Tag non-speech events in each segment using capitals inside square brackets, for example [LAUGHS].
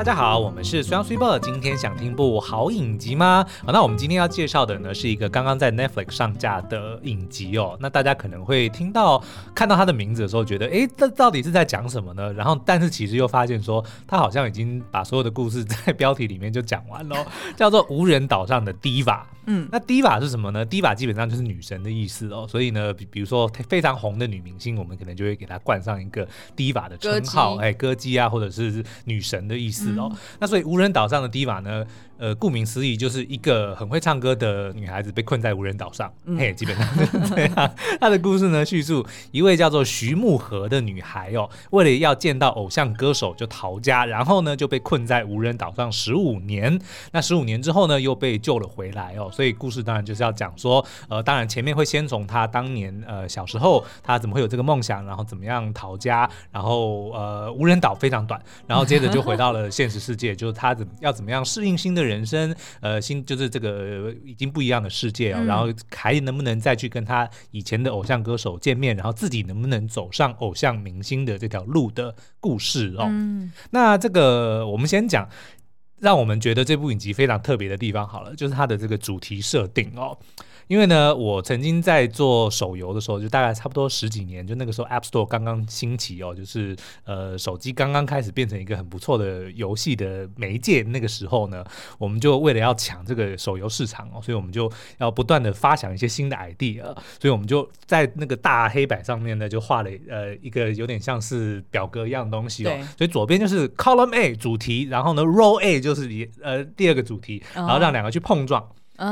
大家好，我们是虽阳虽报，今天想听部好影集吗？好，那我们今天要介绍的呢是一个刚刚在 Netflix 上架的影集哦。那大家可能会听到看到它的名字的时候，觉得哎，这到底是在讲什么呢？然后，但是其实又发现说，它好像已经把所有的故事在标题里面就讲完了，[LAUGHS] 叫做无人岛上的 Diva。嗯，那 Diva 是什么呢？Diva 基本上就是女神的意思哦。所以呢，比比如说非常红的女明星，我们可能就会给她冠上一个 Diva 的称号，哎，歌姬啊，或者是女神的意思。哦，嗯、那所以无人岛上的 Diva 呢？呃，顾名思义，就是一个很会唱歌的女孩子被困在无人岛上。嗯、嘿，基本上就是这样。她的故事呢，叙述一位叫做徐木荷的女孩哦，为了要见到偶像歌手，就逃家，然后呢就被困在无人岛上十五年。那十五年之后呢，又被救了回来哦。所以故事当然就是要讲说，呃，当然前面会先从她当年呃小时候，她怎么会有这个梦想，然后怎么样逃家，然后呃无人岛非常短，然后接着就回到了现实世界，就是她怎要怎么样适应新的人。人生，呃，新就是这个已经不一样的世界啊，嗯、然后还能不能再去跟他以前的偶像歌手见面，然后自己能不能走上偶像明星的这条路的故事哦。嗯、那这个我们先讲，让我们觉得这部影集非常特别的地方好了，就是它的这个主题设定哦。因为呢，我曾经在做手游的时候，就大概差不多十几年，就那个时候 App Store 刚刚兴起哦，就是呃手机刚刚开始变成一个很不错的游戏的媒介。那个时候呢，我们就为了要抢这个手游市场哦，所以我们就要不断的发想一些新的 idea，所以我们就在那个大黑板上面呢，就画了呃一个有点像是表格一样的东西哦。所以左边就是 Column A 主题，然后呢 Row A 就是呃第二个主题，然后让两个去碰撞。哦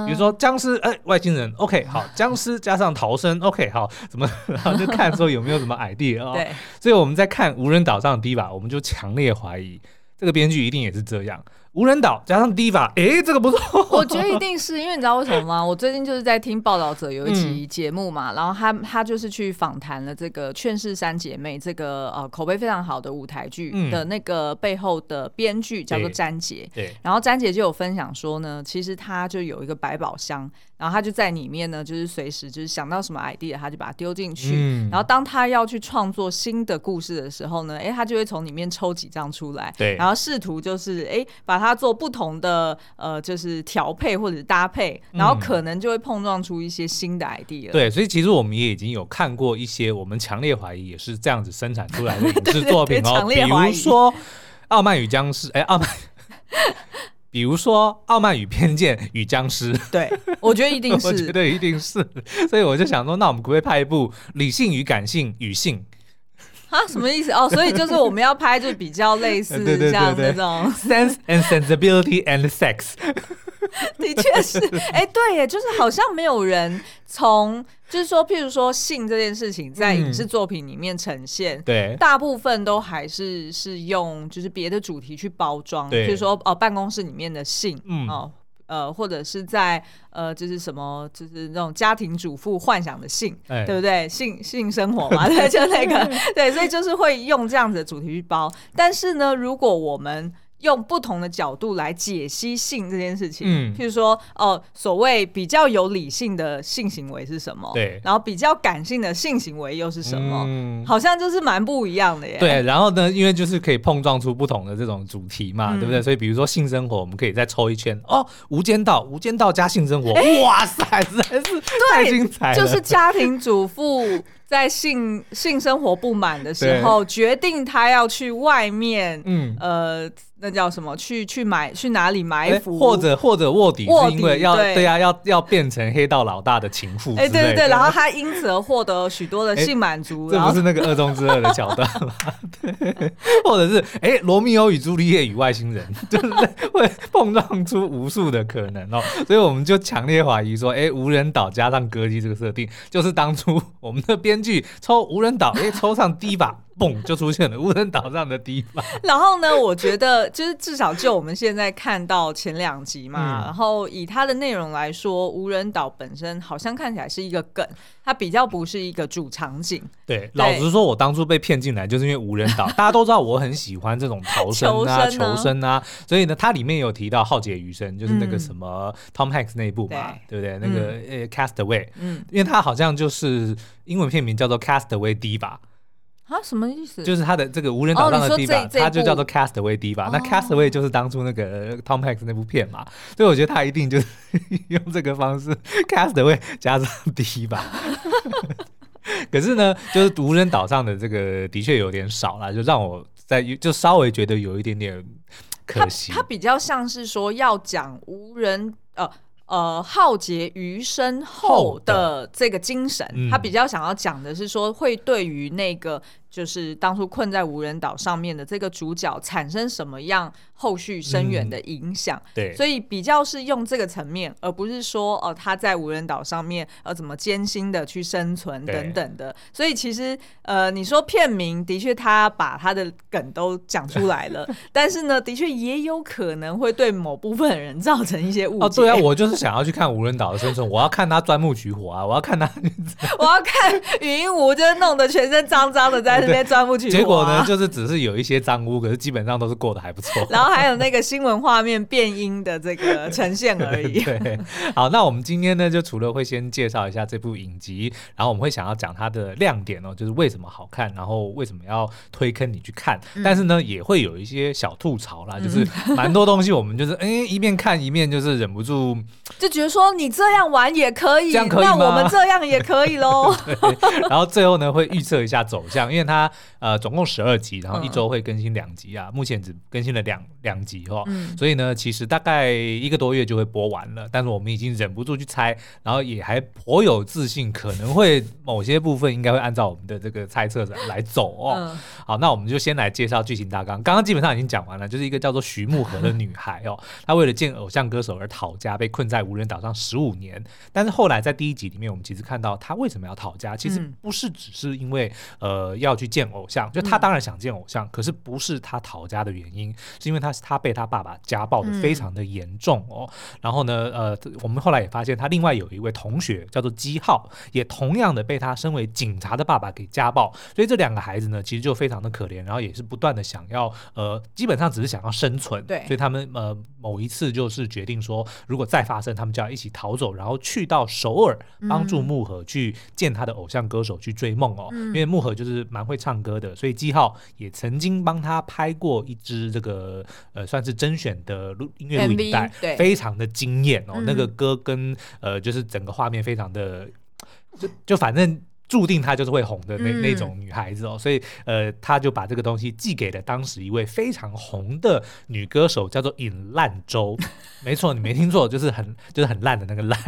比如说僵尸，哎，外星人，OK，[LAUGHS] 好，僵尸加上逃生，OK，好，怎么，[LAUGHS] 然后就看说有没有什么 [LAUGHS] idea 啊？对，所以我们在看无人岛上的 Diva，我们就强烈怀疑这个编剧一定也是这样。无人岛加上 Diva，哎、欸，这个不错。[LAUGHS] 我觉得一定是因为你知道为什么吗？我最近就是在听报道者有一集节目嘛，嗯、然后他他就是去访谈了这个《劝世三姐妹》这个呃口碑非常好的舞台剧的那个背后的编剧叫做詹杰。对。然后詹杰就有分享说呢，其实他就有一个百宝箱，然后他就在里面呢，就是随时就是想到什么 idea，他就把它丢进去。嗯、然后当他要去创作新的故事的时候呢，哎、欸，他就会从里面抽几张出来。对。然后试图就是哎、欸、把。它做不同的呃，就是调配或者搭配，然后可能就会碰撞出一些新的 idea。对，所以其实我们也已经有看过一些，我们强烈怀疑也是这样子生产出来的影视 [LAUGHS] 作品哦。比如说《傲慢与僵尸》，哎，傲慢。比如说《傲慢与偏见与僵尸》，[LAUGHS] 对，我觉得一定是，[LAUGHS] 我觉得一定是。所以我就想说，那我们可不可以拍一部《理性与感性与性》？啊，什么意思哦？所以就是我们要拍，就比较类似 [LAUGHS] 像那种 sense and sensibility and sex。[LAUGHS] 的确是，哎、欸，对耶，就是好像没有人从，就是说，譬如说性这件事情在影视作品里面呈现，嗯、对，大部分都还是是用就是别的主题去包装，对譬如说哦，办公室里面的性，嗯哦。呃，或者是在呃，就是什么，就是那种家庭主妇幻想的性，欸、对不对？性性生活嘛，[LAUGHS] 对，就那个，[LAUGHS] 对，所以就是会用这样子的主题去包。但是呢，如果我们用不同的角度来解析性这件事情，嗯，譬如说，哦，所谓比较有理性的性行为是什么？对，然后比较感性的性行为又是什么？嗯，好像就是蛮不一样的耶。对，然后呢，因为就是可以碰撞出不同的这种主题嘛，嗯、对不对？所以比如说性生活，我们可以再抽一圈哦，无间道，无间道加性生活，[LAUGHS] 欸、哇塞，实在是太精彩了。就是家庭主妇。在性性生活不满的时候，决定他要去外面，嗯，呃。那叫什么？去去买去哪里埋伏？或者或者卧底是因为要对呀，要要变成黑道老大的情妇。哎，对对对，然后他因此而获得许多的性满足。这不是那个二中之二的桥段吗？[LAUGHS] 对，或者是哎，罗密欧与朱丽叶与外星人，[LAUGHS] 就是会碰撞出无数的可能哦。所以我们就强烈怀疑说，哎，无人岛加上歌姬这个设定，就是当初我们的根据抽无人岛诶抽上第一把嘣，就出现了无人岛上的 Diva。[LAUGHS] 然后呢，我觉得就是至少就我们现在看到前两集嘛，嗯、然后以它的内容来说，无人岛本身好像看起来是一个梗，它比较不是一个主场景。对，对。老实说，我当初被骗进来就是因为无人岛，[LAUGHS] 大家都知道我很喜欢这种逃生啊、[LAUGHS] 求生啊，求生啊，所以呢，它里面有提到《浩劫余生》，就是那个什么 Tom Hanks 那一部嘛，对，对不对？那个呃 Castaway，嗯，因为它好像就是英文片名叫做 Castaway Diva。啊，什么意思？就是他的这个无人岛上的 Diva，他就叫做 Castaway Diva。那 Castaway 就是当初那个 Tom Hanks 那部片嘛，所以我觉得他一定就是 [LAUGHS] 用这个方式 Castaway 加上 Diva。[LAUGHS] 可是呢，就是无人岛上的这个的确有点少了，就让我在就稍微觉得有一点点可惜。他比较像是说要讲无人呃。呃，浩劫余生后的这个精神，嗯、他比较想要讲的是说，会对于那个。就是当初困在无人岛上面的这个主角产生什么样后续深远的影响？嗯、对，所以比较是用这个层面，而不是说哦、呃、他在无人岛上面呃怎么艰辛的去生存等等的。所以其实呃你说片名的确他把他的梗都讲出来了，[LAUGHS] 但是呢的确也有可能会对某部分人造成一些误解。哦，对啊，我就是想要去看无人岛的生存，我要看他钻木取火啊，我要看他，[LAUGHS] 我要看云雾就是弄得全身脏脏的在。结果呢，就是只是有一些脏污，可是基本上都是过得还不错。[LAUGHS] 然后还有那个新闻画面变音的这个呈现而已。[LAUGHS] 对，好，那我们今天呢，就除了会先介绍一下这部影集，然后我们会想要讲它的亮点哦，就是为什么好看，然后为什么要推坑你去看。嗯、但是呢，也会有一些小吐槽啦，[LAUGHS] 就是蛮多东西我们就是哎、欸、一面看一面就是忍不住就觉得说你这样玩也可以，这样可以？那我们这样也可以喽。然后最后呢，会预测一下走向，因为。它呃总共十二集，然后一周会更新两集啊，嗯、目前只更新了两两集哦，嗯、所以呢，其实大概一个多月就会播完了。但是我们已经忍不住去猜，然后也还颇有自信，可能会某些部分应该会按照我们的这个猜测来走哦。嗯、好，那我们就先来介绍剧情大纲。刚刚基本上已经讲完了，就是一个叫做徐慕和的女孩哦，[LAUGHS] 她为了见偶像歌手而讨家，被困在无人岛上十五年。但是后来在第一集里面，我们其实看到她为什么要讨家，其实不是只是因为呃要。去见偶像，就他当然想见偶像，嗯、可是不是他逃家的原因，是因为他是他被他爸爸家暴的非常的严重哦。嗯、然后呢，呃，我们后来也发现他另外有一位同学叫做基浩，也同样的被他身为警察的爸爸给家暴，所以这两个孩子呢，其实就非常的可怜，然后也是不断的想要，呃，基本上只是想要生存。对，所以他们呃某一次就是决定说，如果再发生，他们就要一起逃走，然后去到首尔帮助木盒去见他的偶像歌手去追梦哦，嗯、因为木盒就是蛮。会唱歌的，所以季浩也曾经帮他拍过一支这个呃，算是甄选的录音乐录影带，对，非常的惊艳哦。嗯、那个歌跟呃，就是整个画面非常的，就就反正。注定她就是会红的那那种女孩子哦，所以呃，他就把这个东西寄给了当时一位非常红的女歌手，叫做尹烂周。[LAUGHS] 没错，你没听错，就是很就是很烂的那个烂，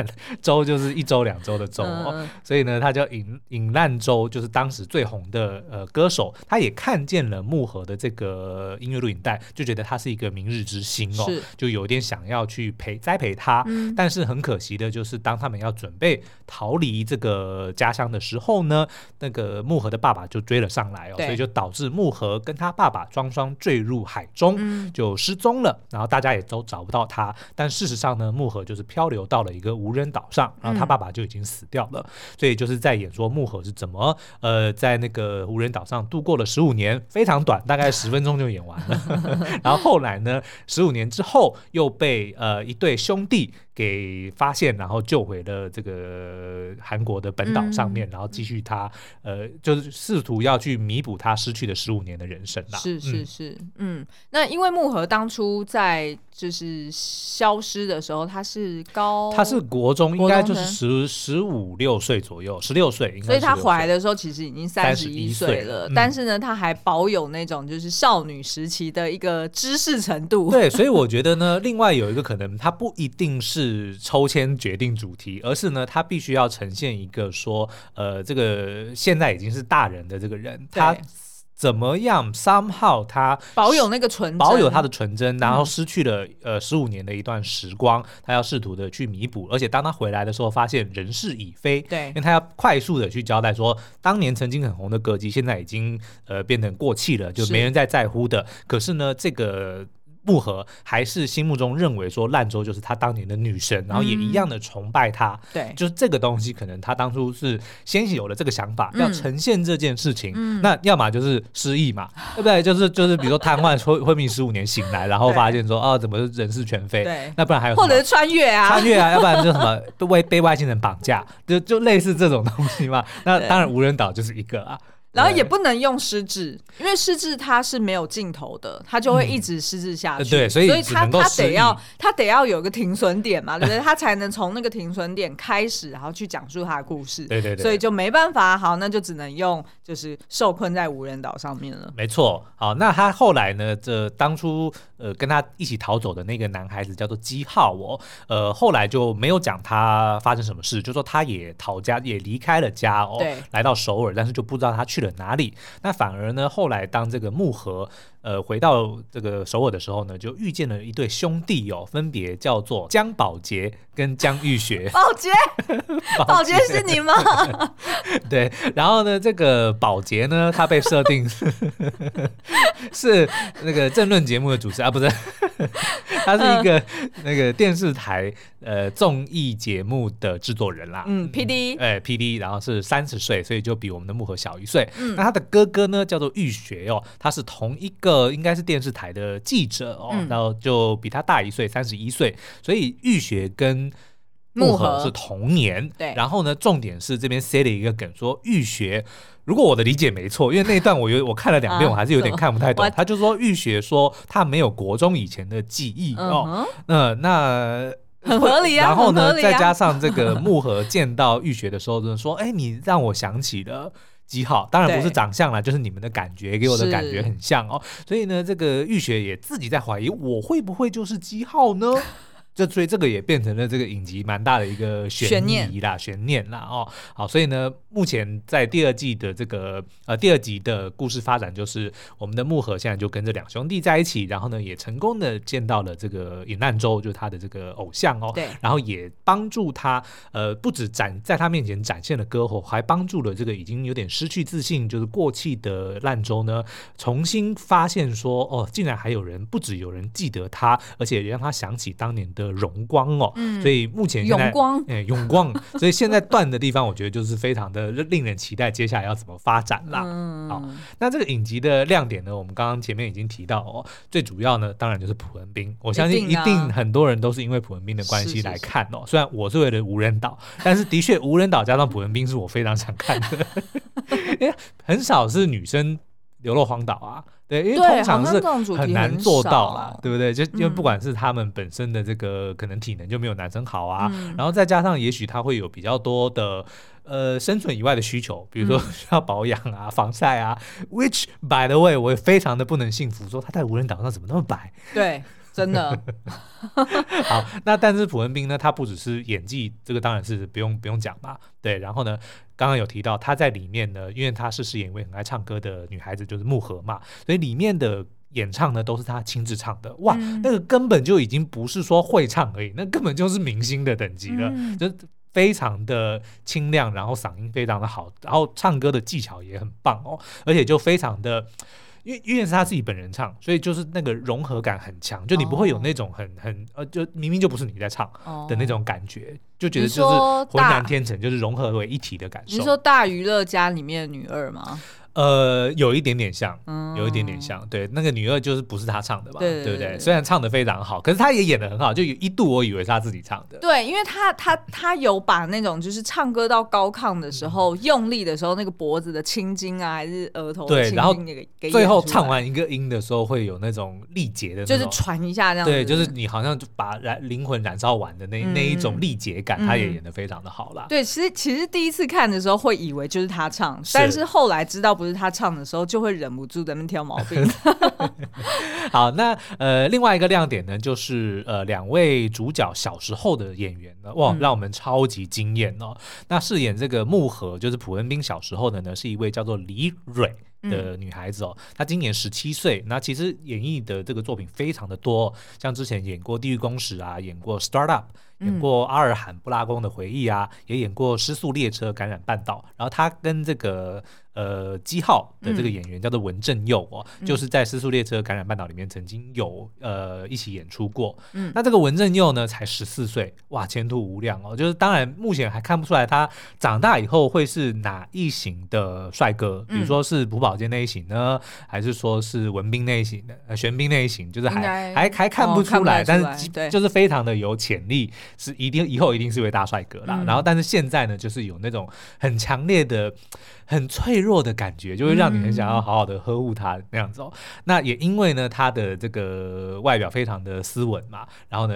周就是一周两周的周哦。所以呢，她叫尹尹烂周，就是当时最红的呃歌手。她也看见了木盒的这个音乐录影带，就觉得他是一个明日之星哦，就有点想要去陪栽培他。但是很可惜的就是，当他们要准备逃离这个家乡的时候。后呢，那个木盒的爸爸就追了上来哦，所以就导致木盒跟他爸爸双双坠入海中，嗯、就失踪了。然后大家也都找不到他。但事实上呢，木盒就是漂流到了一个无人岛上，然后他爸爸就已经死掉了。嗯、所以就是在演说木盒是怎么呃在那个无人岛上度过了十五年，非常短，大概 [LAUGHS] 十分钟就演完了。然后后来呢，十五年之后又被呃一对兄弟。给发现，然后救回了这个韩国的本岛上面，嗯、然后继续他呃，就是试图要去弥补他失去的十五年的人生啦。是是是，嗯，嗯，那因为木盒当初在就是消失的时候，他是高，他是国中，应该就是十十五六岁左右，十六岁，所以他回来的时候其实已经三十一岁了，嗯、但是呢，他还保有那种就是少女时期的一个知识程度。[LAUGHS] 对，所以我觉得呢，另外有一个可能，他不一定是。抽签决定主题，而是呢，他必须要呈现一个说，呃，这个现在已经是大人的这个人，他怎么样？somehow 他保有那个纯，保有他的纯真，然后失去了呃十五年的一段时光，他要试图的去弥补，而且当他回来的时候，发现人事已非，对，因为他要快速的去交代说，当年曾经很红的歌姬，现在已经呃变成过气了，就没人再在乎的。是可是呢，这个。慕荷还是心目中认为说烂周就是他当年的女神，然后也一样的崇拜她。对，就是这个东西，可能他当初是先有了这个想法，要呈现这件事情。那要么就是失忆嘛，[LAUGHS] 对不对？就是就是，比如说瘫痪昏昏迷十五年醒来，然后发现说，啊，怎么人事全非？对，那不然还有或者是穿越啊？穿越啊？要不然就什么 [LAUGHS] 被被外星人绑架？就就类似这种东西嘛。那当然无人岛就是一个啊。然后也不能用失智，因为失智它是没有尽头的，它就会一直失智下去。嗯、对，所以所以他他得要他得要有个停损点嘛，对不对？他才能从那个停损点开始，然后去讲述他的故事。对对对。所以就没办法，好，那就只能用就是受困在无人岛上面了。没错，好，那他后来呢？这当初呃跟他一起逃走的那个男孩子叫做基浩哦，呃后来就没有讲他发生什么事，就说他也逃家，也离开了家哦，对，来到首尔，但是就不知道他去了哪里。那反而呢，后来当这个木盒呃回到这个首尔的时候呢，就遇见了一对兄弟哦，分别叫做姜宝杰跟姜玉学。[LAUGHS] [LAUGHS] 宝杰，宝杰是你吗？[LAUGHS] 对，然后呢，这个宝杰呢，他被设定是那个政论节目的主持啊，不是，他是一个那个电视台呃综艺节目的制作人啦。嗯，P D，哎，P D，然后是三十岁，所以就比我们的木盒小一岁。嗯，那他的哥哥呢，叫做玉学哦，他是同一个应该是电视台的记者哦，嗯、然后就比他大一岁，三十一岁，所以玉雪跟木盒是同年。对，然后呢，重点是这边塞了一个梗，说玉学，如果我的理解没错，因为那一段我有 [LAUGHS] 我看了两遍，我还是有点看不太懂。啊、他就说玉学说他没有国中以前的记忆、嗯、哦，那那。很合理啊，然后呢，再加上这个 [LAUGHS] 木盒见到玉学的时候，就说：“哎，你让我想起了基浩，当然不是长相啦，就是你们的感觉给我的感觉很像哦。所以呢，这个玉雪也自己在怀疑，我会不会就是机号呢？”就所以这个也变成了这个影集蛮大的一个悬念啦，悬念啦哦。好，所以呢，目前在第二季的这个呃第二集的故事发展，就是我们的木盒现在就跟这两兄弟在一起，然后呢也成功的见到了这个尹难周，就是他的这个偶像哦。对。然后也帮助他呃不止展在他面前展现了歌喉，还帮助了这个已经有点失去自信就是过气的烂周呢，重新发现说哦，竟然还有人不止有人记得他，而且也让他想起当年的。的荣光哦，嗯、所以目前现在永光，哎，永光，[LAUGHS] 所以现在断的地方，我觉得就是非常的令人期待，接下来要怎么发展啦。嗯、好，那这个影集的亮点呢，我们刚刚前面已经提到哦，最主要呢，当然就是朴文斌。我相信一定很多人都是因为朴文斌的关系来看哦。是是是，虽然我是为了无人岛，[LAUGHS] 但是的确无人岛加上朴文斌是我非常想看的，因 [LAUGHS] 为很少是女生流落荒岛啊。对，因为通常是很难做到啦，对不对？就因为不管是他们本身的这个可能体能就没有男生好啊，嗯、然后再加上也许他会有比较多的呃生存以外的需求，比如说 [LAUGHS] 需要保养啊、嗯、防晒啊。Which by the way，我也非常的不能信服，说他在无人岛上怎么那么白？对。真的 [LAUGHS] 好，那但是朴恩斌呢？他不只是演技，这个当然是不用不用讲嘛。对，然后呢，刚刚有提到他在里面呢，因为他是饰演一位很爱唱歌的女孩子，就是木盒嘛，所以里面的演唱呢都是他亲自唱的。哇，嗯、那个根本就已经不是说会唱而已，那根本就是明星的等级了，嗯、就非常的清亮，然后嗓音非常的好，然后唱歌的技巧也很棒哦，而且就非常的。因为因为是他自己本人唱，所以就是那个融合感很强，就你不会有那种很很呃，就明明就不是你在唱的那种感觉，就觉得就是浑然天成，就是融合为一体的感受。你说大娱乐家里面的女二吗？呃，有一点点像，有一点点像，对，那个女二就是不是她唱的吧？对不对？虽然唱的非常好，可是她也演的很好，就有一度我以为是她自己唱的。对，因为她她她有把那种就是唱歌到高亢的时候用力的时候，那个脖子的青筋啊，还是额头的青筋，然后最后唱完一个音的时候会有那种力竭的，就是传一下这样。对，就是你好像就把燃灵魂燃烧完的那那一种力竭感，她也演的非常的好啦。对，其实其实第一次看的时候会以为就是她唱，但是后来知道不是她唱的时候，就会忍不住在那边挑毛病。[LAUGHS] [LAUGHS] 好，那呃，另外一个亮点呢，就是呃，两位主角小时候的演员呢，哇，让我们超级惊艳哦。嗯、那饰演这个木盒，就是朴恩斌小时候的呢，是一位叫做李蕊的女孩子哦。嗯、她今年十七岁，那其实演绎的这个作品非常的多，像之前演过《地狱公使》啊，演过《Start Up》。演过阿尔罕布拉宫的回忆啊，也演过失速列车感染半岛。然后她跟这个呃基浩的这个演员叫做文正佑哦，嗯、就是在失速列车感染半岛里面曾经有呃一起演出过。嗯，那这个文正佑呢才十四岁，哇，前途无量哦。就是当然目前还看不出来他长大以后会是哪一型的帅哥，比如说是朴宝剑那一型呢，还是说是文斌那一型的，呃玄彬那一型，就是还还还看不出来，哦、出来但是就是非常的有潜力。是一定以后一定是位大帅哥啦。嗯、然后但是现在呢，就是有那种很强烈的、很脆弱的感觉，就会让你很想要好好的呵护他那样子哦。嗯、那也因为呢，他的这个外表非常的斯文嘛，然后呢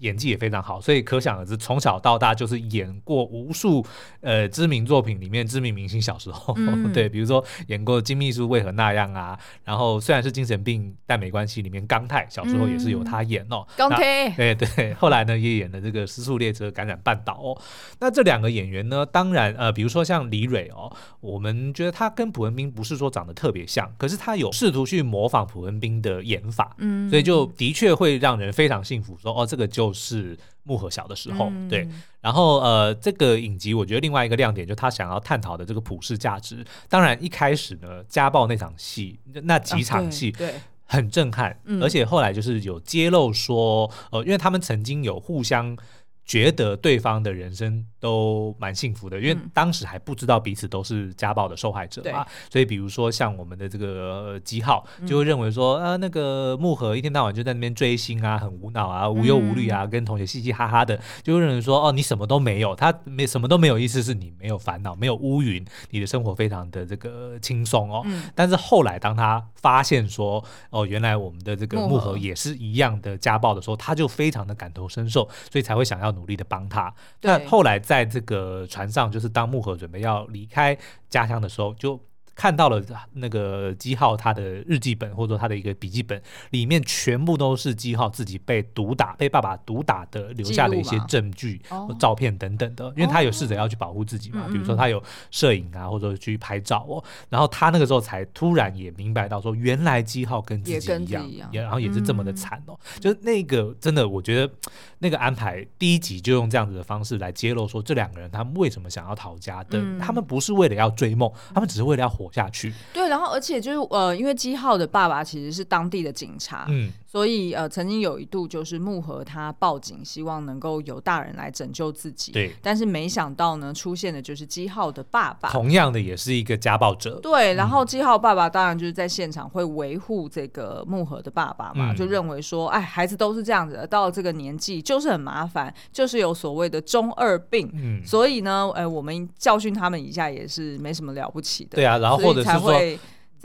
演技也非常好，所以可想而知，从小到大就是演过无数呃知名作品里面知名明星小时候，嗯、[LAUGHS] 对，比如说演过《金秘书为何那样》啊，然后虽然是精神病，但没关系，里面刚泰小时候也是由他演哦。刚泰、嗯，对对，后来呢也演了这个《失速列车》感染半岛哦。那这两个演员呢，当然呃，比如说像李蕊哦，我们觉得他跟朴文斌不是说长得特别像，可是他有试图去模仿朴文斌的演法，嗯，所以就的确会让人非常幸福说，说哦，这个就是。木和小的时候，嗯、对，然后呃，这个影集我觉得另外一个亮点就是他想要探讨的这个普世价值。当然一开始呢，家暴那场戏，那几场戏，对，很震撼，啊、而且后来就是有揭露说，呃，因为他们曾经有互相觉得对方的人生。都蛮幸福的，因为当时还不知道彼此都是家暴的受害者嘛，嗯、所以比如说像我们的这个基浩，就会认为说，啊，那个木盒一天到晚就在那边追星啊，很无脑啊，无忧无虑啊，跟同学嘻嘻哈哈的，就会认为说，哦，你什么都没有，他没什么都没有，意思是你没有烦恼，没有乌云，你的生活非常的这个轻松哦。嗯、但是后来当他发现说，哦，原来我们的这个木盒也是一样的家暴的时候，他就非常的感同身受，所以才会想要努力的帮他。那后来在在这个船上，就是当木盒准备要离开家乡的时候，就。看到了那个基浩他的日记本，或者说他的一个笔记本，里面全部都是基浩自己被毒打、被爸爸毒打的留下的一些证据、照片等等的。因为他有试着要去保护自己嘛，比如说他有摄影啊，或者去拍照哦。然后他那个时候才突然也明白到说，原来基浩跟自己一样，也然后也是这么的惨哦。就是那个真的，我觉得那个安排第一集就用这样子的方式来揭露说，这两个人他们为什么想要逃家的？他们不是为了要追梦，他们只是为了要活。下去，对，然后而且就是呃，因为基浩的爸爸其实是当地的警察，嗯，所以呃，曾经有一度就是木盒他报警，希望能够有大人来拯救自己，对，但是没想到呢，出现的就是基浩的爸爸，同样的也是一个家暴者，对，然后基浩爸爸当然就是在现场会维护这个木盒的爸爸嘛，嗯、就认为说，哎，孩子都是这样子的，到了这个年纪就是很麻烦，就是有所谓的中二病，嗯，所以呢，呃，我们教训他们一下也是没什么了不起的，对啊，然后。或者是说，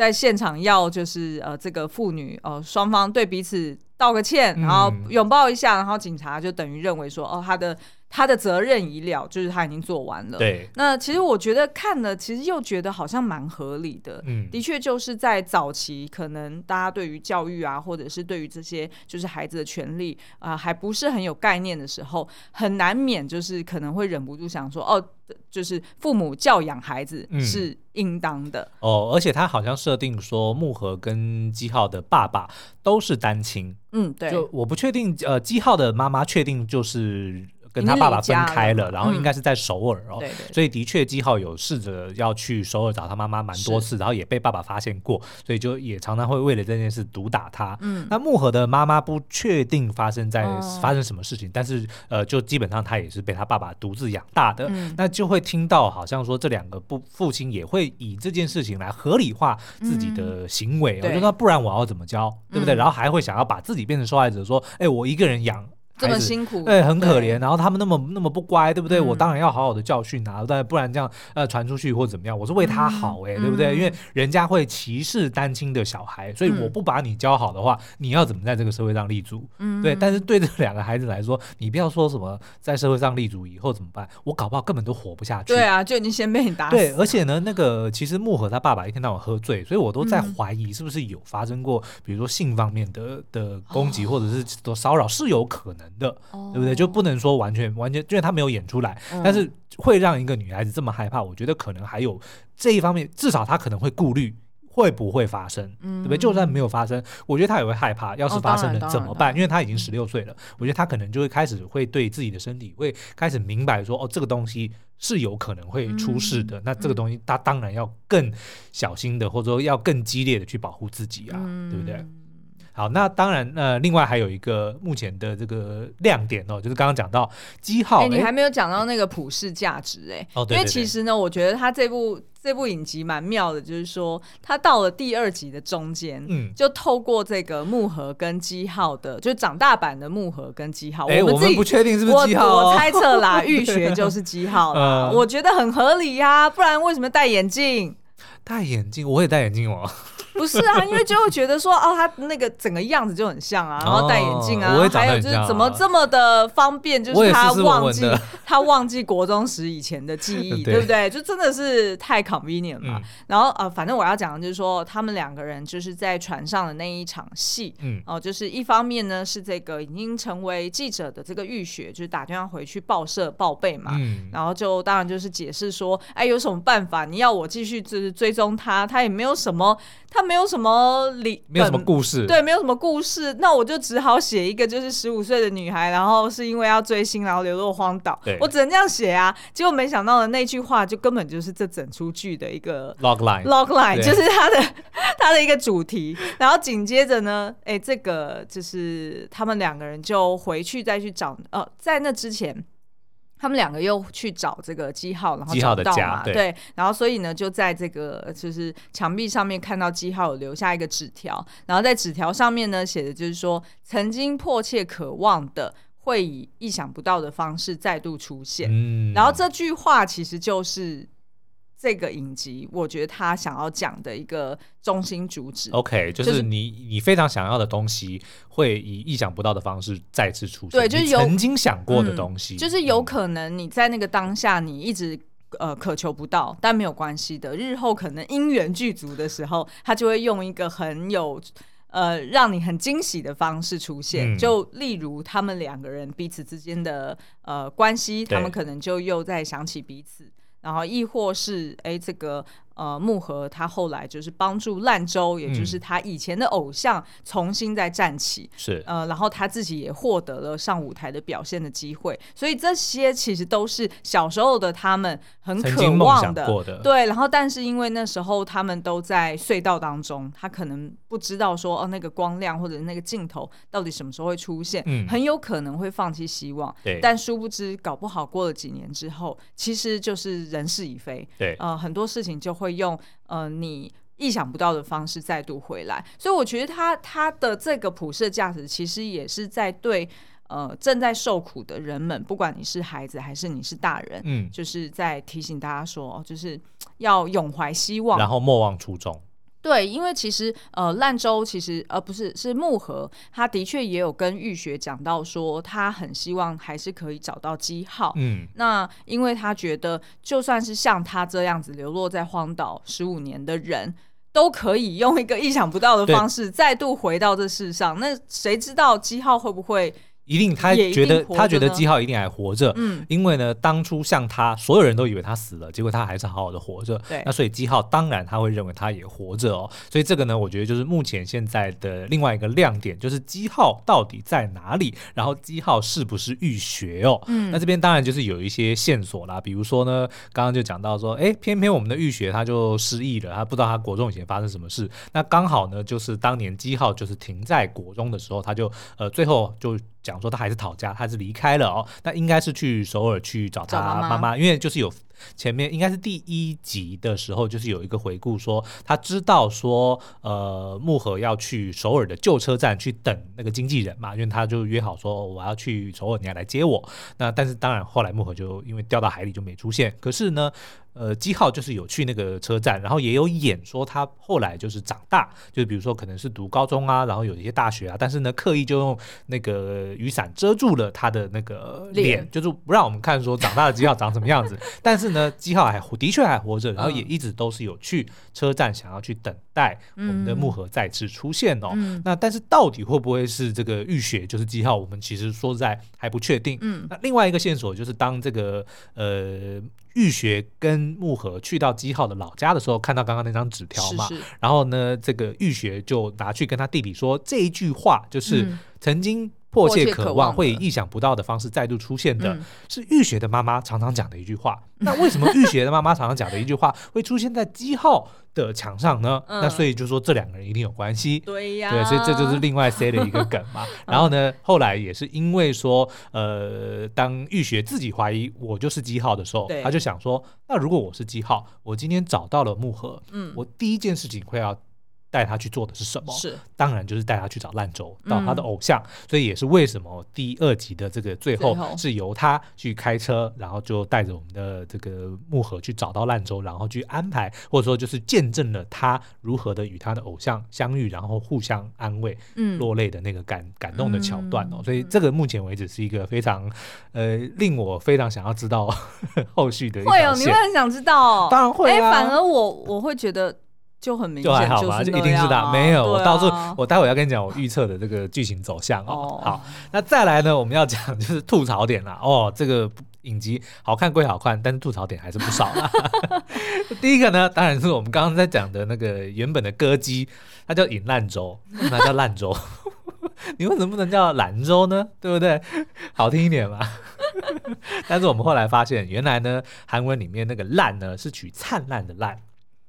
在现场要就是呃，这个妇女呃双方对彼此道个歉，然后拥抱一下，然后警察就等于认为说，哦，他的。他的责任已了，就是他已经做完了。对，那其实我觉得看了，其实又觉得好像蛮合理的。嗯，的确就是在早期，可能大家对于教育啊，或者是对于这些就是孩子的权利啊，呃，还不是很有概念的时候，很难免就是可能会忍不住想说，哦，[LAUGHS] 就是父母教养孩子是应当的。嗯、哦，而且他好像设定说，木盒跟基浩的爸爸都是单亲。嗯，对。就我不确定，呃，基浩的妈妈确定就是。跟他爸爸分开了，然后应该是在首尔哦，对，所以的确基浩有试着要去首尔找他妈妈蛮多次，然后也被爸爸发现过，所以就也常常会为了这件事毒打他。嗯，那木和的妈妈不确定发生在发生什么事情，但是呃，就基本上他也是被他爸爸独自养大的，那就会听到好像说这两个不父亲也会以这件事情来合理化自己的行为，我就说不然我要怎么教，对不对？然后还会想要把自己变成受害者，说哎，我一个人养。这么辛苦，对，很可怜。然后他们那么那么不乖，对不对？嗯、我当然要好好的教训啊，但不然这样呃传出去或怎么样，我是为他好哎、欸，嗯、对不对？嗯、因为人家会歧视单亲的小孩，所以我不把你教好的话，嗯、你要怎么在这个社会上立足？嗯，对。但是对这两个孩子来说，你不要说什么在社会上立足以后怎么办？我搞不好根本都活不下去。对啊，就已经先被你打死。对，而且呢，那个其实木和他爸爸一天到晚喝醉，所以我都在怀疑是不是有发生过，比如说性方面的的攻击或者是多骚扰是有可能的，哦、对不对？就不能说完全完全，因为他没有演出来，嗯、但是会让一个女孩子这么害怕，我觉得可能还有这一方面，至少她可能会顾虑会不会发生，嗯、对不对？就算没有发生，我觉得他也会害怕，要是发生了怎么办？因为他已经十六岁了，我觉得他可能就会开始会对自己的身体会开始明白说，哦，这个东西是有可能会出事的，嗯、那这个东西他当然要更小心的，或者说要更激烈的去保护自己啊，嗯、对不对？好，那当然，呃，另外还有一个目前的这个亮点哦，就是刚刚讲到基浩，哎、欸，你还没有讲到那个普世价值哎、欸，哦，因为其实呢，我觉得他这部。这部影集蛮妙的，就是说他到了第二集的中间，嗯，就透过这个木盒跟基浩的，就长大版的木盒跟基浩，欸、我们自己不确定是不是机号、哦，我猜测啦，玉学就是基浩啦，[LAUGHS] 呃、我觉得很合理呀、啊，不然为什么戴眼镜？戴眼镜，我也戴眼镜哦。[LAUGHS] 不是啊，因为就会觉得说，哦，他那个整个样子就很像啊，然后戴眼镜啊，还有就是怎么这么的方便，就是他忘记他忘记国中时以前的记忆，[LAUGHS] 对不对？就真的是太 convenient 嘛。然后呃，反正我要讲的就是说，他们两个人就是在船上的那一场戏，嗯，哦，就是一方面呢是这个已经成为记者的这个浴血，就是打电话回去报社报备嘛，然后就当然就是解释说，哎，有什么办法？你要我继续就是追踪他，他也没有什么。他没有什么理，没有什么故事，对，没有什么故事，那我就只好写一个，就是十五岁的女孩，然后是因为要追星，然后流落荒岛，对我只能这样写啊。结果没想到的那句话，就根本就是这整出剧的一个 log line，log line 就是他的 [LAUGHS] 他的一个主题。然后紧接着呢，哎，这个就是他们两个人就回去再去找，呃，在那之前。他们两个又去找这个记号，然后找到嘛？对，对，然后所以呢，就在这个就是墙壁上面看到基浩有留下一个纸条，然后在纸条上面呢写的就是说，曾经迫切渴望的会以意想不到的方式再度出现。嗯，然后这句话其实就是。这个影集，我觉得他想要讲的一个中心主旨，OK，就是你、就是、你非常想要的东西，会以意想不到的方式再次出现。对，就是有曾经想过的东西、嗯，就是有可能你在那个当下，你一直呃渴求不到，但没有关系的，日后可能因缘具足的时候，他就会用一个很有呃让你很惊喜的方式出现。嗯、就例如他们两个人彼此之间的呃关系，他们可能就又在想起彼此。然后亦或是哎，这个。呃，木盒他后来就是帮助烂洲，也就是他以前的偶像重新再站起，是、嗯、呃，然后他自己也获得了上舞台的表现的机会，所以这些其实都是小时候的他们很渴望的，的对。然后，但是因为那时候他们都在隧道当中，他可能不知道说哦，那个光亮或者那个镜头到底什么时候会出现，嗯，很有可能会放弃希望，对。但殊不知，搞不好过了几年之后，其实就是人事已非，对。呃，很多事情就会。用呃你意想不到的方式再度回来，所以我觉得他他的这个普世价值其实也是在对呃正在受苦的人们，不管你是孩子还是你是大人，嗯，就是在提醒大家说，就是要永怀希望，然后莫忘初衷。对，因为其实呃，烂州其实呃不是是木盒，他的确也有跟玉学讲到说，他很希望还是可以找到基浩。嗯，那因为他觉得，就算是像他这样子流落在荒岛十五年的人，都可以用一个意想不到的方式再度回到这世上。那谁知道基浩会不会？一定，他觉得他觉得基浩一定还活着，嗯，因为呢，当初像他，所有人都以为他死了，结果他还是好好的活着，对，那所以基浩当然他会认为他也活着哦，所以这个呢，我觉得就是目前现在的另外一个亮点，就是基浩到底在哪里，然后基浩是不是浴血哦，嗯，那这边当然就是有一些线索啦，比如说呢，刚刚就讲到说，哎，偏偏我们的浴血他就失忆了，他不知道他国中以前发生什么事，那刚好呢，就是当年基浩就是停在国中的时候，他就呃最后就。讲说他还是讨价，他是离开了哦。那应该是去首尔去找他妈妈，因为就是有。前面应该是第一集的时候，就是有一个回顾说，他知道说，呃，木盒要去首尔的旧车站去等那个经纪人嘛，因为他就约好说我要去首尔，你要来接我。那但是当然后来木盒就因为掉到海里就没出现。可是呢，呃，基浩就是有去那个车站，然后也有演说他后来就是长大，就是比如说可能是读高中啊，然后有一些大学啊，但是呢刻意就用那个雨伞遮住了他的那个脸，就是不让我们看说长大的基浩长什么样子，[LAUGHS] 但是。呢，基浩还活，的确还活着，然后也一直都是有去车站，想要去等待我们的木盒再次出现哦。嗯、那但是到底会不会是这个玉雪就是基浩？我们其实说实在还不确定。嗯，那另外一个线索就是当这个呃玉雪跟木盒去到基浩的老家的时候，看到刚刚那张纸条嘛，是是，然后呢，这个玉雪就拿去跟他弟弟说这一句话，就是曾经。迫切渴望会以意想不到的方式再度出现的，是浴血的妈妈常常讲的一句话。那为什么浴血的妈妈常常讲的一句话会出现在基号的墙上呢？那所以就说这两个人一定有关系。对呀，对，所以这就是另外塞的一个梗嘛。然后呢，后来也是因为说，呃，当浴血自己怀疑我就是基号的时候，他就想说，那如果我是基号，我今天找到了木盒，嗯，我第一件事情会要。带他去做的是什么？是，当然就是带他去找烂洲，找他的偶像。嗯、所以也是为什么第二集的这个最后是由他去开车，然后就带着我们的这个木盒去找到烂洲，然后去安排，或者说就是见证了他如何的与他的偶像相遇，然后互相安慰，嗯，落泪的那个感感动的桥段哦。所以这个目前为止是一个非常呃令我非常想要知道后续的一。会哦，你会很想知道？当然会啊。欸、反而我我会觉得。就很明显，就还好吧，就一定是他。没有，我到时候我待会要跟你讲我预测的这个剧情走向哦。好，那再来呢，我们要讲就是吐槽点啦。[LAUGHS] 哦，这个影集好看归好看，但是吐槽点还是不少啦。[LAUGHS] 第一个呢，当然是我们刚刚在讲的那个原本的歌姬，它叫尹烂洲，那叫烂州。[LAUGHS] 你为什么不能叫兰州呢？对不对？好听一点嘛。但是我们后来发现，原来呢，韩文里面那个烂呢是取灿烂的烂。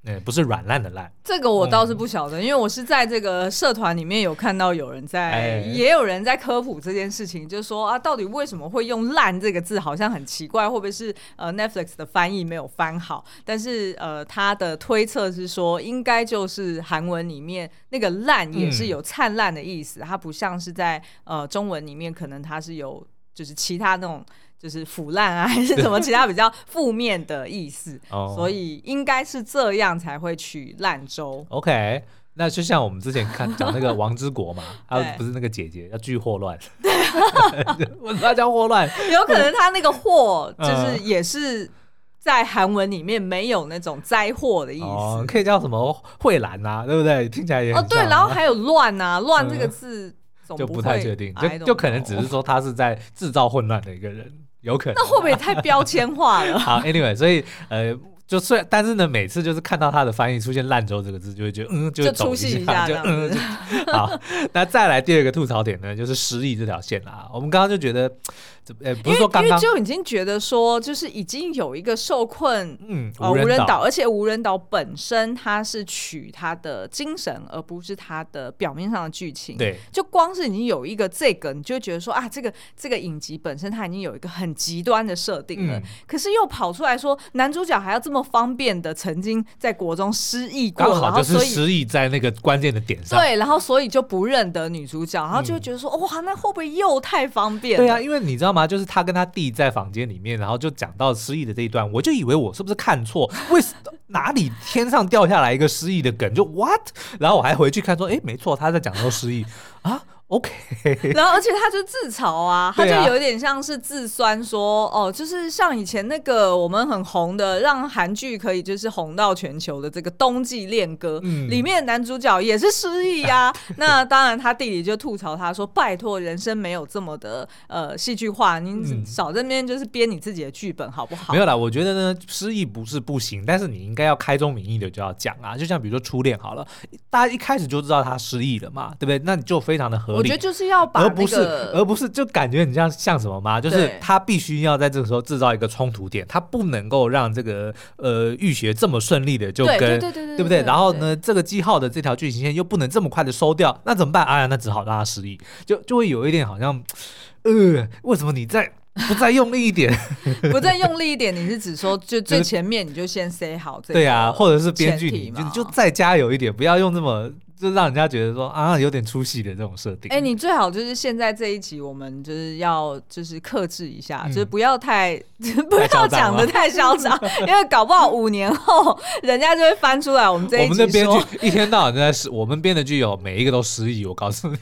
哎，不是软烂的烂，这个我倒是不晓得，嗯、因为我是在这个社团里面有看到有人在，哎、也有人在科普这件事情，就是说啊，到底为什么会用“烂”这个字，好像很奇怪，会不会是呃 Netflix 的翻译没有翻好？但是呃，他的推测是说，应该就是韩文里面那个“烂”也是有灿烂的意思，嗯、它不像是在呃中文里面，可能它是有就是其他那种。就是腐烂啊，[LAUGHS] 还是什么其他比较负面的意思，[LAUGHS] 所以应该是这样才会取烂洲。OK，那就像我们之前看讲那个王之国嘛，[LAUGHS] 他不是那个姐姐叫剧祸乱，为什么叫祸乱？有可能他那个祸就是也是在韩文里面没有那种灾祸的意思，可以叫什么慧兰啊，对不对？听起来也哦对，然后还有乱啊，乱这个字就不太确定，就就可能只是说他是在制造混乱的一个人。有可能，那会不会太标签化了？[LAUGHS] 好，Anyway，所以呃，就虽然，但是呢，每次就是看到他的翻译出现“烂州”这个字，就会觉得嗯，就出戏一下，就嗯。[LAUGHS] 好，那再来第二个吐槽点呢，就是失忆这条线啦。我们刚刚就觉得。呃，不是说刚刚，因为就已经觉得说，就是已经有一个受困，嗯，无人岛，而且无人岛本身它是取它的精神，而不是它的表面上的剧情。对，就光是已经有一个这个，你就会觉得说啊，这个这个影集本身它已经有一个很极端的设定了。可是又跑出来说，男主角还要这么方便的曾经在国中失忆过，刚好就是失忆在那个关键的点上。对，然后所以就不认得女主角，然后就觉得说，哇，那会不会又太方便？对啊，因为你知道。嘛，就是他跟他弟在房间里面，然后就讲到失忆的这一段，我就以为我是不是看错？为什 [LAUGHS] 哪里天上掉下来一个失忆的梗？就 what？然后我还回去看说，哎，没错，他在讲到失忆啊。OK，[LAUGHS] 然后而且他就自嘲啊，他就有点像是自酸说，啊、哦，就是像以前那个我们很红的，让韩剧可以就是红到全球的这个《冬季恋歌》，嗯，里面的男主角也是失忆呀、啊。[LAUGHS] 那当然，他弟弟就吐槽他说：“拜托，人生没有这么的呃戏剧化，你少在那边就是编你自己的剧本好不好？”没有啦，我觉得呢，失忆不是不行，但是你应该要开宗明义的就要讲啊，就像比如说初恋好了，大家一开始就知道他失忆了嘛，对不对？那你就非常的合理。我觉得就是要把、那个，而不是，而不是，就感觉你像像什么吗？就是他必须要在这个时候制造一个冲突点，他不能够让这个呃浴血这么顺利的就跟对，对，对，对，对，对不对？然后呢，这个记号的这条剧情线又不能这么快的收掉，那怎么办？哎呀，那只好让他失忆，就就会有一点好像，呃，为什么你再 [LAUGHS] 不再用力一点？不再用力一点，你是指说就 [LAUGHS] 最前面你就先塞好这个？对啊，或者是编剧你就你就再加油一点，不要用这么。就让人家觉得说啊，有点出戏的这种设定。哎、欸，你最好就是现在这一集，我们就是要就是克制一下，嗯、就是不要太 [LAUGHS] 不要讲的太嚣张，[LAUGHS] 因为搞不好五年后人家就会翻出来我们这一集。我们的编剧一天到晚都在失，我们编的剧有每一个都失忆，我告诉你。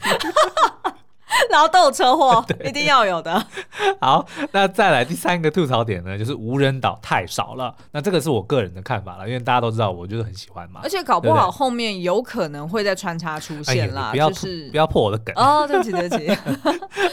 [LAUGHS] 然后都有车祸，[LAUGHS] 一定要有的。[LAUGHS] 好，那再来第三个吐槽点呢，就是无人岛太少了。那这个是我个人的看法了，因为大家都知道，我就是很喜欢嘛。而且搞不好后面有可能会再穿插出现啦，不要就是不要破我的梗哦，对不起对不起。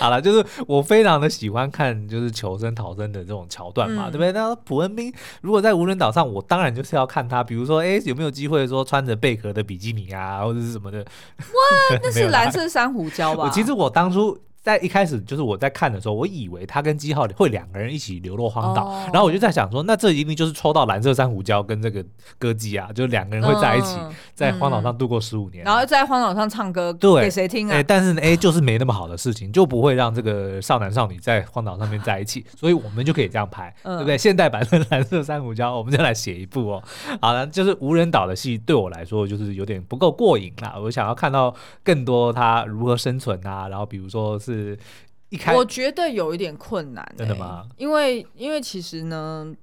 好了，就是我非常的喜欢看就是求生逃生的这种桥段嘛，对不对？那普恩斌如果在无人岛上，我当然就是要看他，比如说哎有没有机会说穿着贝壳的比基尼啊，或者是什么的。哇，那是蓝色珊瑚礁吧？我其实我当初。在一开始就是我在看的时候，我以为他跟基浩会两个人一起流落荒岛，哦、然后我就在想说，那这一定就是抽到蓝色珊瑚礁跟这个歌姬啊，就两个人会在一起，嗯、在荒岛上度过十五年，然后在荒岛上唱歌，对，给谁听啊？欸、但是呢，哎，就是没那么好的事情，就不会让这个少男少女在荒岛上面在一起，[LAUGHS] 所以我们就可以这样拍，嗯、对不对？现代版的蓝色珊瑚礁，我们就来写一部哦。好了，就是无人岛的戏，对我来说就是有点不够过瘾啦。我想要看到更多他如何生存啊，然后比如说是。我觉得有一点困难、欸，真的吗？因为因为其实呢，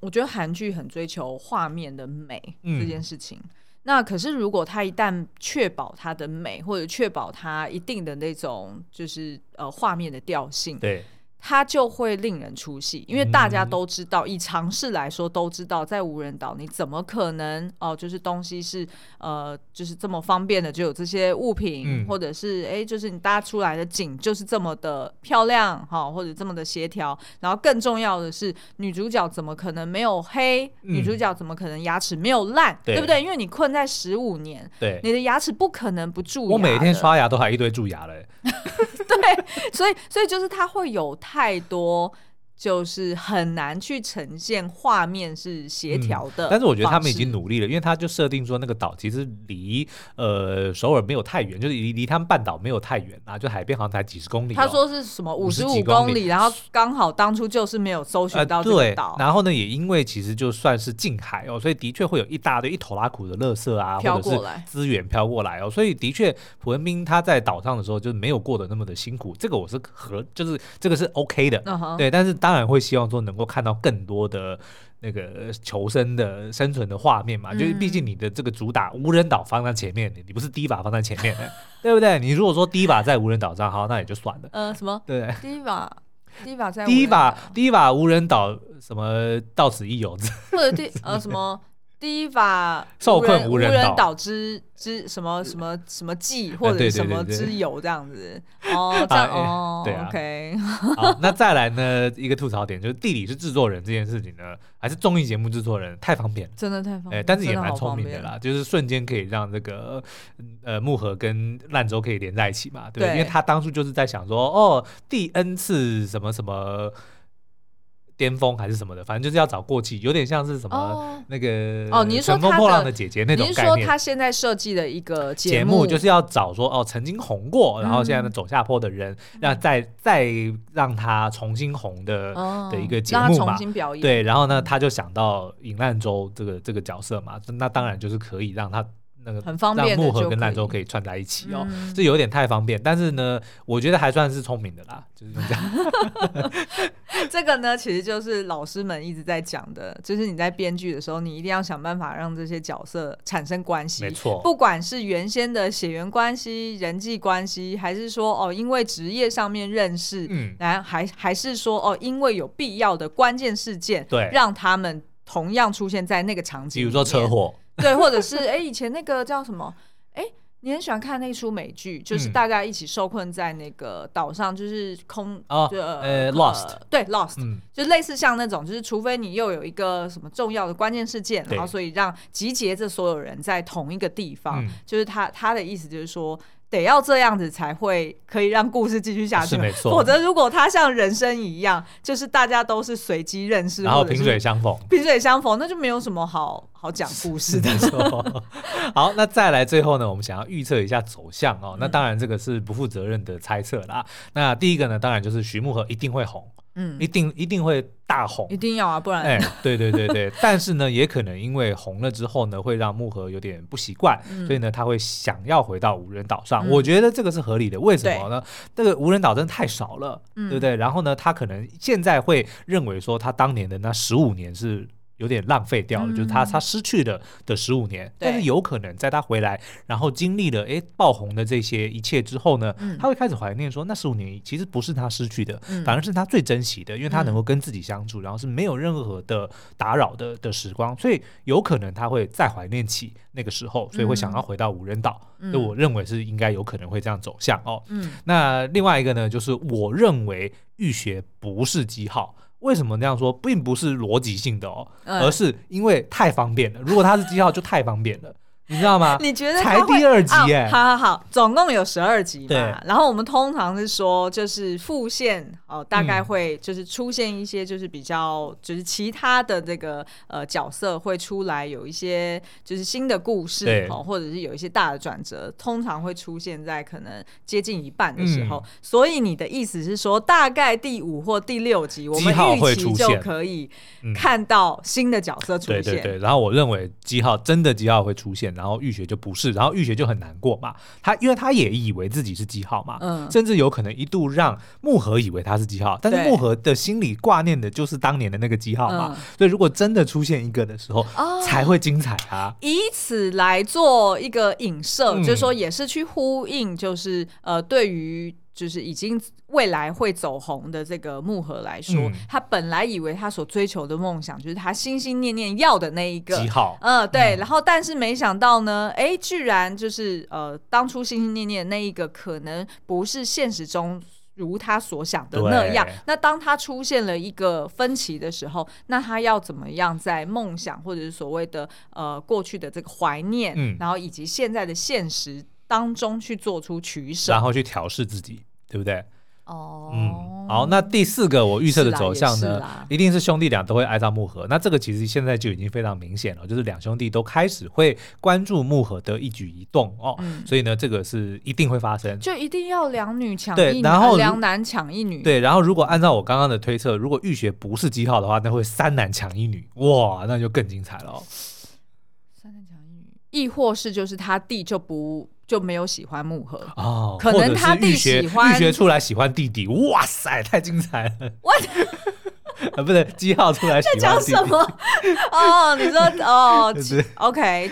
我觉得韩剧很追求画面的美这件事情。嗯、那可是如果他一旦确保它的美，或者确保它一定的那种就是呃画面的调性，对。它就会令人出戏，因为大家都知道，嗯、以常识来说都知道，在无人岛你怎么可能哦、呃，就是东西是呃，就是这么方便的，就有这些物品，嗯、或者是哎，就是你搭出来的景就是这么的漂亮哈、哦，或者这么的协调。然后更重要的是，女主角怎么可能没有黑？嗯、女主角怎么可能牙齿没有烂？对，对不对？因为你困在十五年，对，你的牙齿不可能不蛀牙。我每天刷牙都还一堆蛀牙嘞。[LAUGHS] 对，所以所以就是它会有太多。就是很难去呈现画面是协调的、嗯，但是我觉得他们已经努力了，因为他就设定说那个岛其实离呃首尔没有太远，就是离离他们半岛没有太远啊，就海边好像才几十公里、哦。他说是什么五十五公里，然后刚好当初就是没有搜寻到这个岛、呃。然后呢，也因为其实就算是近海哦，所以的确会有一大堆一头拉苦的垃圾啊，或者是资源飘过来哦，所以的确朴文斌他在岛上的时候就是没有过得那么的辛苦，这个我是和就是这个是 OK 的，对，但是当。当然会希望说能够看到更多的那个求生的生存的画面嘛，嗯、就是毕竟你的这个主打无人岛放在前面，你不是第一把放在前面的，[LAUGHS] 对不对？你如果说第一把在无人岛上，好，那也就算了。呃，什么？对，第一把，第一把在第一把第一把无人岛什么到此一游，或者第呃什么？第一把受困无人岛之之什么什么什么计或者什么之友这样子 [LAUGHS] 哦，这样哦，对，OK。好，那再来呢？一个吐槽点就是地理是制作人这件事情呢，还是综艺节目制作人太方便了，真的太方便。哎，但是也蛮聪明的啦，就是瞬间可以让这个呃木盒跟烂州可以连在一起嘛，对，因为他当初就是在想说，哦，第 N 次什么什么。巅峰还是什么的，反正就是要找过气，有点像是什么那个哦，你是说乘风破浪的姐姐那种概念。你是说他现在设计的一个节目，就是要找说哦，曾经红过，然后现在呢走下坡的人，让再再让他重新红的的一个节目嘛。对，然后呢，他就想到尹烂州这个这个角色嘛，那当然就是可以让他。那个很方便，让木盒跟兰州可以串在一起哦，这有点太方便，但是呢，我觉得还算是聪明的啦，就是这样。[LAUGHS] 这个呢，其实就是老师们一直在讲的，就是你在编剧的时候，你一定要想办法让这些角色产生关系，没错。不管是原先的血缘关系、人际关系，还是说哦，因为职业上面认识，嗯，然后还还是说哦，因为有必要的关键事件，对，让他们同样出现在那个场景，比如说车祸。对，或者是哎，以前那个叫什么？哎，你很喜欢看那出美剧，就是大家一起受困在那个岛上，就是空就，呃，Lost，对，Lost，就类似像那种，就是除非你又有一个什么重要的关键事件，然后所以让集结这所有人在同一个地方，就是他他的意思就是说。得要这样子才会可以让故事继续下去，没错。否则如果他像人生一样，就是大家都是随机认识，然后萍水相逢，萍水相逢，那就没有什么好好讲故事的。好，那再来最后呢，我们想要预测一下走向哦。那当然这个是不负责任的猜测啦。那第一个呢，当然就是徐木和一定会红。嗯，一定一定会大红，一定要啊，不然哎，对对对对，[LAUGHS] 但是呢，也可能因为红了之后呢，会让木盒有点不习惯，嗯、所以呢，他会想要回到无人岛上。嗯、我觉得这个是合理的，为什么呢？对这个无人岛真的太少了，嗯、对不对？然后呢，他可能现在会认为说，他当年的那十五年是。有点浪费掉了，嗯、就是他他失去了的十五年，但是有可能在他回来，然后经历了诶爆红的这些一切之后呢，嗯、他会开始怀念说，那十五年其实不是他失去的，嗯、反而是他最珍惜的，因为他能够跟自己相处，嗯、然后是没有任何的打扰的的时光，所以有可能他会再怀念起那个时候，所以会想要回到无人岛。嗯、所以我认为是应该有可能会这样走向哦。嗯，那另外一个呢，就是我认为玉学不是基浩。为什么那样说，并不是逻辑性的哦，而是因为太方便了。如果它是机号，就太方便了。你知道吗？[LAUGHS] 你觉得才第二集耶？好好好，总共有十二集嘛。然后我们通常是说，就是副线哦，大概会就是出现一些，就是比较就是其他的这个呃角色会出来，有一些就是新的故事哦，或者是有一些大的转折，通常会出现在可能接近一半的时候。嗯、所以你的意思是说，大概第五或第六集，我们预期就可以看到新的角色出现。嗯、对对对。然后我认为基浩真的基浩会出现。然后玉雪就不是，然后玉雪就很难过嘛。他因为他也以为自己是基浩嘛，嗯，甚至有可能一度让木盒以为他是基浩，但是木盒的心里挂念的就是当年的那个基浩嘛。所以如果真的出现一个的时候，才会精彩啊。以此来做一个影射，就是说也是去呼应，就是呃，对于。就是已经未来会走红的这个木盒来说，嗯、他本来以为他所追求的梦想就是他心心念念要的那一个嗯，对。然后，但是没想到呢，哎、欸，居然就是呃，当初心心念念的那一个，可能不是现实中如他所想的那样。那当他出现了一个分歧的时候，那他要怎么样在梦想或者是所谓的呃过去的这个怀念，嗯、然后以及现在的现实。当中去做出取舍，然后去调试自己，对不对？哦，嗯，好，那第四个我预测的走向呢，一定是兄弟俩都会爱上木盒。那这个其实现在就已经非常明显了，就是两兄弟都开始会关注木盒的一举一动哦。嗯、所以呢，这个是一定会发生，就一定要两女抢一男，然后两男抢一女。对，然后如果按照我刚刚的推测，如果玉雪不是基号的话，那会三男抢一女，哇，那就更精彩了哦。三男抢一女，亦或是就是他弟就不。就没有喜欢木盒哦，可能他弟喜欢玉学出来喜欢弟弟，哇塞，太精彩了！我 [LAUGHS] 啊，不是基浩出来喜欢弟弟在讲什么？哦，你说哦，[LAUGHS] OK。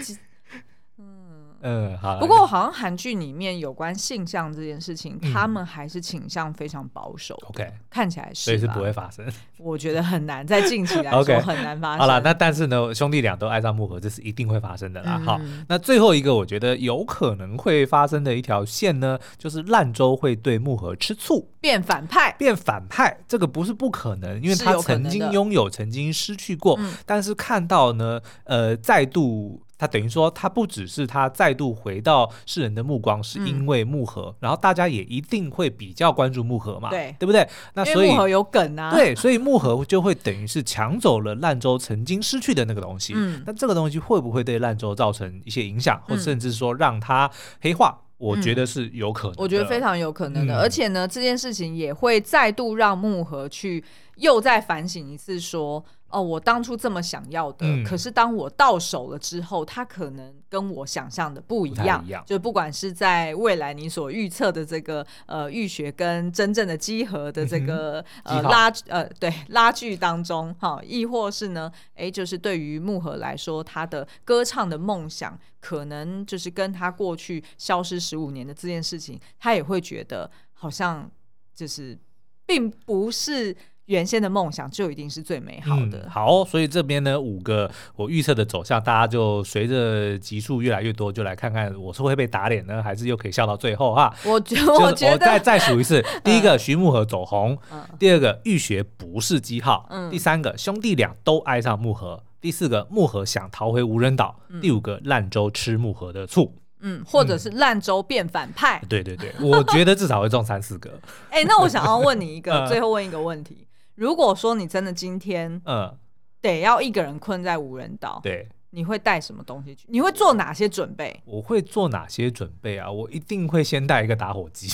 嗯，好。不过好像韩剧里面有关性向这件事情，嗯、他们还是倾向非常保守。OK，看起来是，所以是不会发生。我觉得很难，在近期来 [LAUGHS] 说很难发生。好了，那但是呢，兄弟俩都爱上木盒，这是一定会发生的啦。嗯、好，那最后一个我觉得有可能会发生的一条线呢，就是烂周会对木盒吃醋，变反派。变反派，这个不是不可能，因为他曾经拥有，曾经失去过，嗯、但是看到呢，呃，再度。他等于说，他不只是他再度回到世人的目光，是因为木盒，嗯、然后大家也一定会比较关注木盒嘛，对，对不对？那所以木盒有梗啊，对，所以木盒就会等于是抢走了烂州曾经失去的那个东西。嗯，那这个东西会不会对烂州造成一些影响，或甚至说让他黑化？嗯、我觉得是有可能，我觉得非常有可能的。嗯、而且呢，这件事情也会再度让木盒去又再反省一次，说。哦，我当初这么想要的，嗯、可是当我到手了之后，它可能跟我想象的不一样。一样就不管是在未来你所预测的这个呃玉雪跟真正的基合的这个、嗯、呃拉呃对拉锯当中哈，亦或是呢，哎，就是对于木盒来说，他的歌唱的梦想，可能就是跟他过去消失十五年的这件事情，他也会觉得好像就是并不是。原先的梦想就一定是最美好的。嗯、好，所以这边呢，五个我预测的走向，大家就随着集数越来越多，就来看看我是会被打脸呢，还是又可以笑到最后哈。我觉得，我觉得，我再再数一次：[LAUGHS] 第一个，徐木盒走红；嗯、第二个，玉学不是记号；嗯、第三个，兄弟俩都爱上木盒；第四个，木盒想逃回无人岛；嗯、第五个，烂粥吃木盒的醋。嗯，或者是烂粥变反派。嗯、对对对，我觉得至少会中三四个。[LAUGHS] 哎、欸，那我想要问你一个，[LAUGHS] 呃、最后问一个问题。如果说你真的今天，嗯，得要一个人困在无人岛，对，你会带什么东西去？你会做哪些准备？我会做哪些准备啊？我一定会先带一个打火机。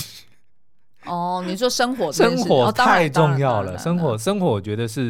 哦，你说生活，生活太重要了。生活，生活，我觉得是，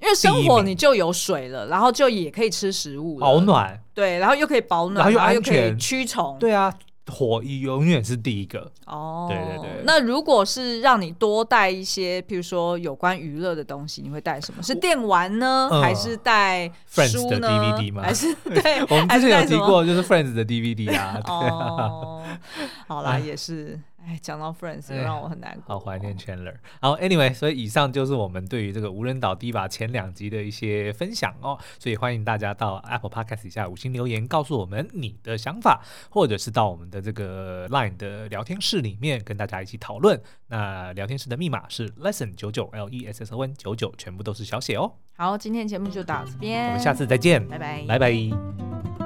因为生活你就有水了，然后就也可以吃食物，保暖。对，然后又可以保暖，然后又可以，驱虫。对啊。火永远是第一个哦，对对对。那如果是让你多带一些，譬如说有关娱乐的东西，你会带什么？是电玩呢，还是带 Friends 的 [LAUGHS] DVD 吗？还是对？[LAUGHS] 我们之前有提过，就是 Friends 的 DVD 啊。哦，[LAUGHS] 好啦，也是。哎，讲到 Friends 让我很难过，好怀念 Chandler。好，Anyway，所以以上就是我们对于这个无人岛第一把前两集的一些分享哦。所以欢迎大家到 Apple Podcast 底下五星留言，告诉我们你的想法，或者是到我们的这个 Line 的聊天室里面跟大家一起讨论。那聊天室的密码是 Lesson 九九 L E S S O N 九九，全部都是小写哦。好，今天节目就到这边，我们下次再见，拜拜，拜拜。